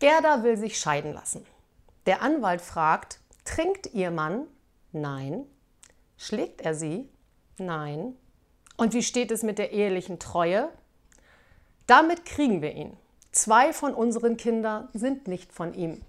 Gerda will sich scheiden lassen. Der Anwalt fragt, trinkt ihr Mann? Nein. Schlägt er sie? Nein. Und wie steht es mit der ehelichen Treue? Damit kriegen wir ihn. Zwei von unseren Kindern sind nicht von ihm.